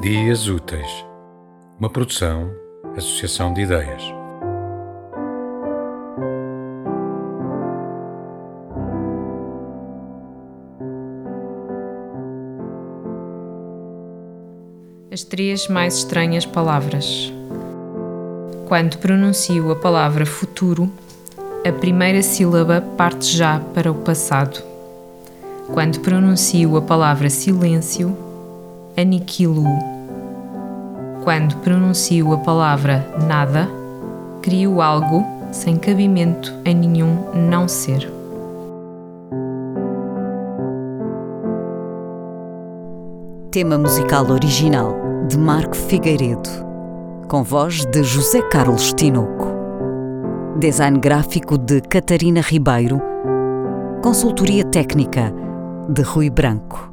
Dias Úteis, uma produção, associação de ideias. As três mais estranhas palavras. Quando pronuncio a palavra futuro, a primeira sílaba parte já para o passado. Quando pronuncio a palavra silêncio, aniquilo-o. Quando pronuncio a palavra nada, crio algo sem cabimento em nenhum não ser. Tema musical original de Marco Figueiredo, com voz de José Carlos Tinoco. Design gráfico de Catarina Ribeiro. Consultoria técnica de Rui Branco.